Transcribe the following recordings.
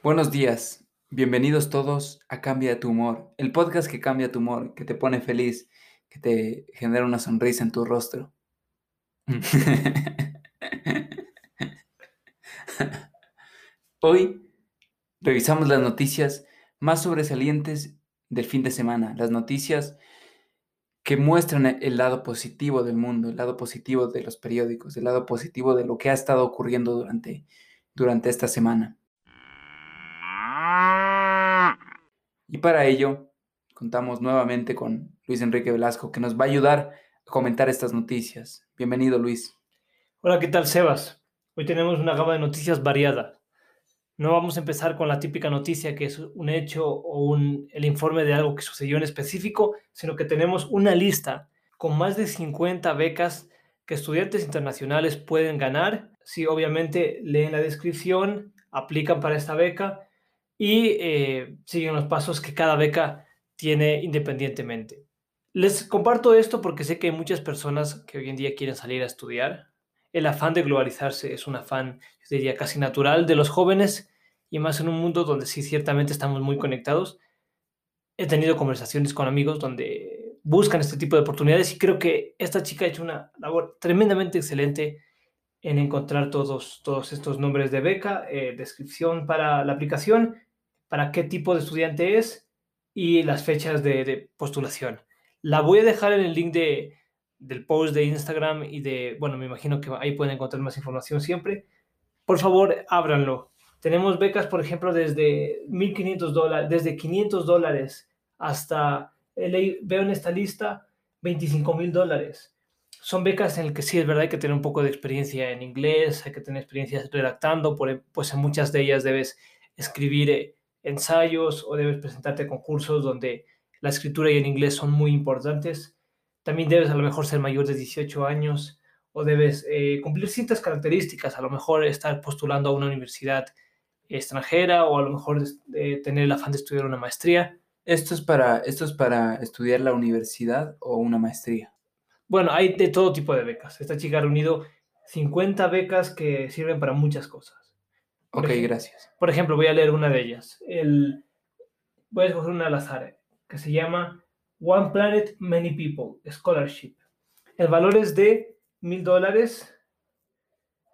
Buenos días, bienvenidos todos a Cambia tu humor, el podcast que cambia tu humor, que te pone feliz, que te genera una sonrisa en tu rostro. Hoy revisamos las noticias más sobresalientes del fin de semana, las noticias que muestran el lado positivo del mundo, el lado positivo de los periódicos, el lado positivo de lo que ha estado ocurriendo durante, durante esta semana. Y para ello, contamos nuevamente con Luis Enrique Velasco, que nos va a ayudar a comentar estas noticias. Bienvenido, Luis. Hola, ¿qué tal, Sebas? Hoy tenemos una gama de noticias variada. No vamos a empezar con la típica noticia que es un hecho o un, el informe de algo que sucedió en específico, sino que tenemos una lista con más de 50 becas que estudiantes internacionales pueden ganar si obviamente leen la descripción, aplican para esta beca y eh, siguen los pasos que cada beca tiene independientemente. Les comparto esto porque sé que hay muchas personas que hoy en día quieren salir a estudiar. El afán de globalizarse es un afán, yo diría, casi natural de los jóvenes y más en un mundo donde sí ciertamente estamos muy conectados. He tenido conversaciones con amigos donde buscan este tipo de oportunidades y creo que esta chica ha hecho una labor tremendamente excelente en encontrar todos, todos estos nombres de beca, eh, descripción para la aplicación para qué tipo de estudiante es y las fechas de, postulación. La voy a dejar en el link de, del post de Instagram y de, bueno, me imagino que ahí pueden encontrar más información siempre. Por favor, ábranlo. Tenemos becas, por ejemplo, desde 1.500 dólares, desde 500 dólares hasta, veo en esta lista, 25 mil dólares. Son becas en las que sí es verdad hay que tener un poco de experiencia en inglés, hay que tener experiencia redactando, pues en muchas de ellas debes escribir eh, ensayos o debes presentarte a concursos donde la escritura y el inglés son muy importantes. También debes a lo mejor ser mayor de 18 años o debes eh, cumplir ciertas características, a lo mejor estar postulando a una universidad extranjera o a lo mejor tener el afán de estudiar una maestría. ¿Esto es, para, ¿Esto es para estudiar la universidad o una maestría? Bueno, hay de todo tipo de becas. Esta chica ha reunido 50 becas que sirven para muchas cosas. Ok, gracias. Por ejemplo, voy a leer una de ellas. El, voy a escoger una al azar, que se llama One Planet, Many People, Scholarship. El valor es de mil dólares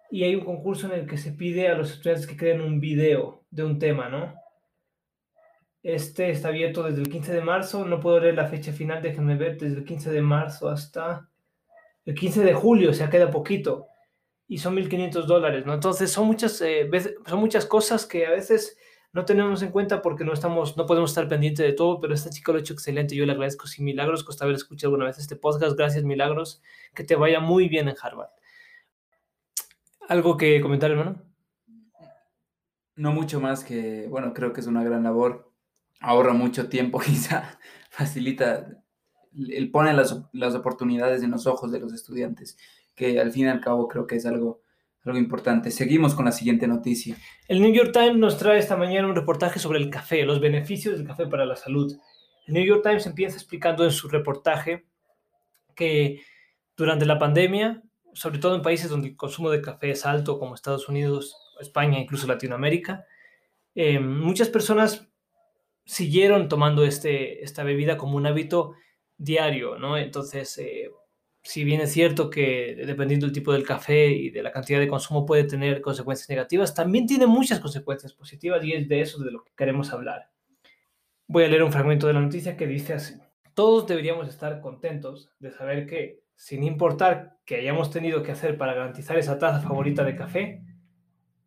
y hay un concurso en el que se pide a los estudiantes que creen un video de un tema, ¿no? Este está abierto desde el 15 de marzo, no puedo leer la fecha final, déjenme ver, desde el 15 de marzo hasta el 15 de julio, o sea, queda poquito y son 1.500 dólares, ¿no? Entonces son muchas, eh, son muchas cosas que a veces no tenemos en cuenta porque no estamos, no podemos estar pendientes de todo, pero esta chica lo ha hecho excelente, yo le agradezco. Si Milagros Costa haber escuchado alguna vez este podcast, gracias Milagros, que te vaya muy bien en Harvard. ¿Algo que comentar, hermano? No mucho más que, bueno, creo que es una gran labor, ahorra mucho tiempo quizá, facilita, él pone las, las oportunidades en los ojos de los estudiantes que al fin y al cabo creo que es algo, algo importante. Seguimos con la siguiente noticia. El New York Times nos trae esta mañana un reportaje sobre el café, los beneficios del café para la salud. El New York Times empieza explicando en su reportaje que durante la pandemia, sobre todo en países donde el consumo de café es alto, como Estados Unidos, España, incluso Latinoamérica, eh, muchas personas siguieron tomando este, esta bebida como un hábito diario, ¿no? Entonces, eh, si bien es cierto que dependiendo del tipo del café y de la cantidad de consumo puede tener consecuencias negativas, también tiene muchas consecuencias positivas y es de eso de lo que queremos hablar. Voy a leer un fragmento de la noticia que dice así. Todos deberíamos estar contentos de saber que, sin importar qué hayamos tenido que hacer para garantizar esa taza favorita de café,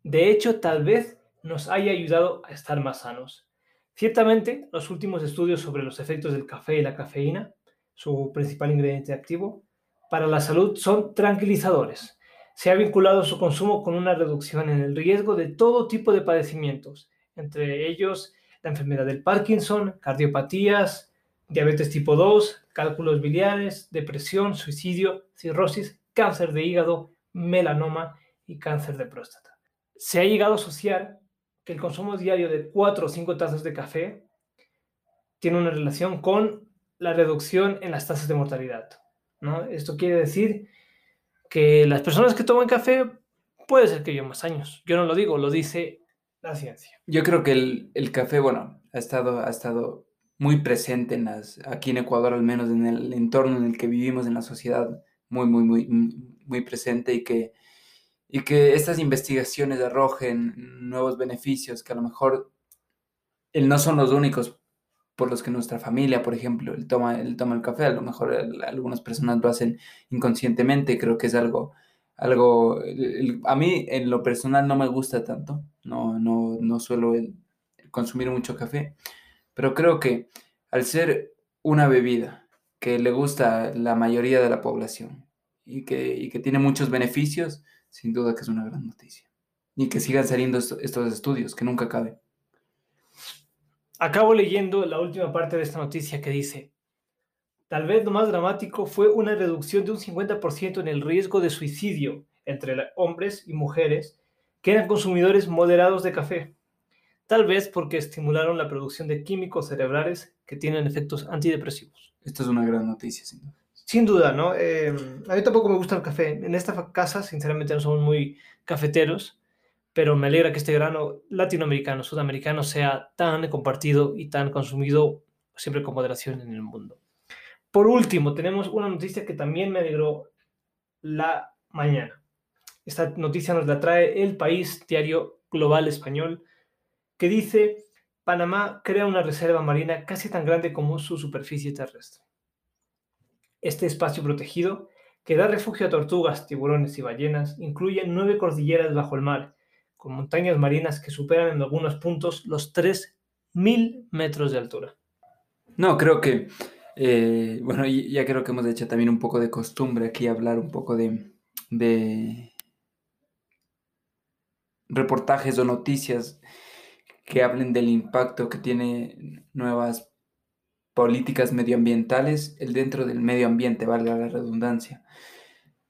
de hecho tal vez nos haya ayudado a estar más sanos. Ciertamente, los últimos estudios sobre los efectos del café y la cafeína, su principal ingrediente activo, para la salud son tranquilizadores. Se ha vinculado su consumo con una reducción en el riesgo de todo tipo de padecimientos, entre ellos la enfermedad del Parkinson, cardiopatías, diabetes tipo 2, cálculos biliares, depresión, suicidio, cirrosis, cáncer de hígado, melanoma y cáncer de próstata. Se ha llegado a asociar que el consumo diario de 4 o 5 tazas de café tiene una relación con la reducción en las tasas de mortalidad. Esto quiere decir que las personas que toman café puede ser que vivan más años. Yo no lo digo, lo dice la ciencia. Yo creo que el, el café, bueno, ha estado, ha estado muy presente en las, aquí en Ecuador, al menos en el entorno en el que vivimos, en la sociedad, muy, muy, muy, muy presente y que, y que estas investigaciones arrojen nuevos beneficios que a lo mejor no son los únicos por los que nuestra familia, por ejemplo, él toma, él toma el café, a lo mejor algunas personas lo hacen inconscientemente, creo que es algo, algo, a mí en lo personal no me gusta tanto, no, no, no suelo consumir mucho café, pero creo que al ser una bebida que le gusta la mayoría de la población y que, y que tiene muchos beneficios, sin duda que es una gran noticia. Y que sigan saliendo estos estudios, que nunca acaben. Acabo leyendo la última parte de esta noticia que dice, tal vez lo más dramático fue una reducción de un 50% en el riesgo de suicidio entre hombres y mujeres que eran consumidores moderados de café, tal vez porque estimularon la producción de químicos cerebrales que tienen efectos antidepresivos. Esto es una gran noticia, sin duda. Sin duda, ¿no? Eh, a mí tampoco me gusta el café. En esta casa, sinceramente, no somos muy cafeteros pero me alegra que este grano latinoamericano, sudamericano, sea tan compartido y tan consumido siempre con moderación en el mundo. Por último, tenemos una noticia que también me alegró la mañana. Esta noticia nos la trae El País, diario global español, que dice, Panamá crea una reserva marina casi tan grande como su superficie terrestre. Este espacio protegido, que da refugio a tortugas, tiburones y ballenas, incluye nueve cordilleras bajo el mar con montañas marinas que superan en algunos puntos los 3.000 metros de altura. No, creo que, eh, bueno, ya creo que hemos hecho también un poco de costumbre aquí hablar un poco de, de reportajes o noticias que hablen del impacto que tiene nuevas políticas medioambientales, el dentro del medio ambiente, valga la redundancia.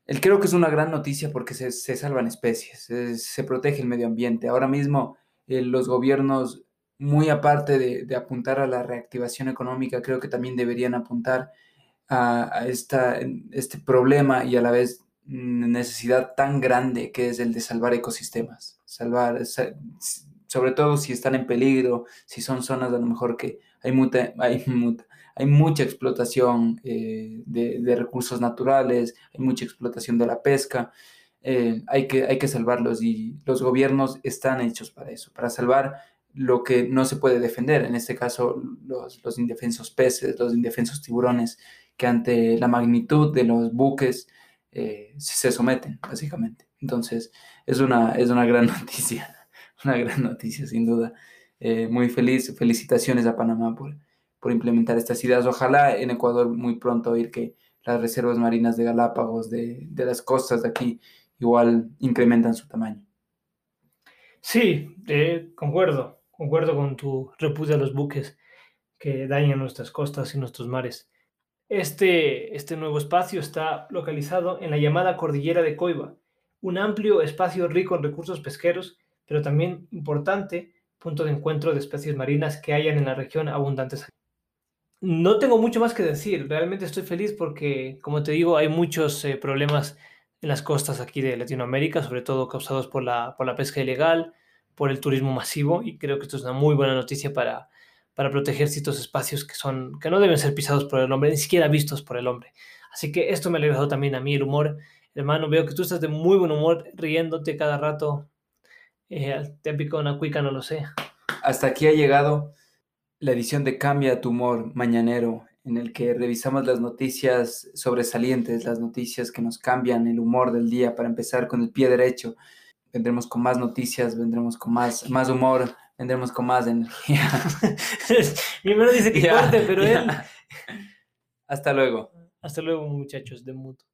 El creo que es una gran noticia porque se, salvan especies, se, protege el medio ambiente. Ahora mismo eh, los gobiernos, muy aparte de, apuntar a la reactivación económica, creo que también deberían apuntar a, esta, este problema y a la vez necesidad tan grande que es el de salvar ecosistemas. Salvar, sobre todo si están en peligro, si son zonas a lo mejor que hay, muta, hay, muta, hay mucha explotación eh, de, recursos naturales, hay mucha explotación de la pesca, eh, hay, que, hay que salvarlos y los gobiernos están hechos para eso, para salvar lo que no se puede defender, en este caso los, indefensos peces, los indefensos tiburones, que ante la magnitud de los buques eh, se someten, básicamente. Entonces, es una, es una gran noticia, una gran noticia, sin duda. muy feliz, felicitaciones a Panamá por, por implementar estas ideas. Ojalá en Ecuador muy pronto oír que las reservas marinas de Galápagos, de, las costas de aquí, igual incrementan su tamaño. Sí, eh, concuerdo, concuerdo con tu repudio a los buques que dañan nuestras costas y nuestros mares. Este, este nuevo espacio está localizado en la llamada Cordillera de Coiba, un amplio espacio rico en recursos pesqueros, pero también importante punto de encuentro de especies marinas que hayan en la región abundantes no tengo mucho más que decir. Realmente estoy feliz porque, como te digo, hay muchos eh, problemas en las costas aquí de Latinoamérica, sobre todo causados por la, por la pesca ilegal, por el turismo masivo, y creo que esto es una muy buena noticia para, para proteger ciertos espacios que, son, que no deben ser pisados por el hombre, ni siquiera vistos por el hombre. Así que esto me ha alegrado también a mí el humor. Hermano, veo que tú estás de muy buen humor, riéndote cada rato. Eh, una cuica, no lo sé. Hasta aquí ha llegado la edición de Cambia tu humor mañanero, en el que revisamos las noticias sobresalientes, las noticias que nos cambian el humor del día para empezar con el pie derecho. Vendremos con más noticias, vendremos con más, más humor, vendremos con más energía. Mi hermano dice que corte, pero él... Hasta luego. Hasta luego, muchachos de mutuo.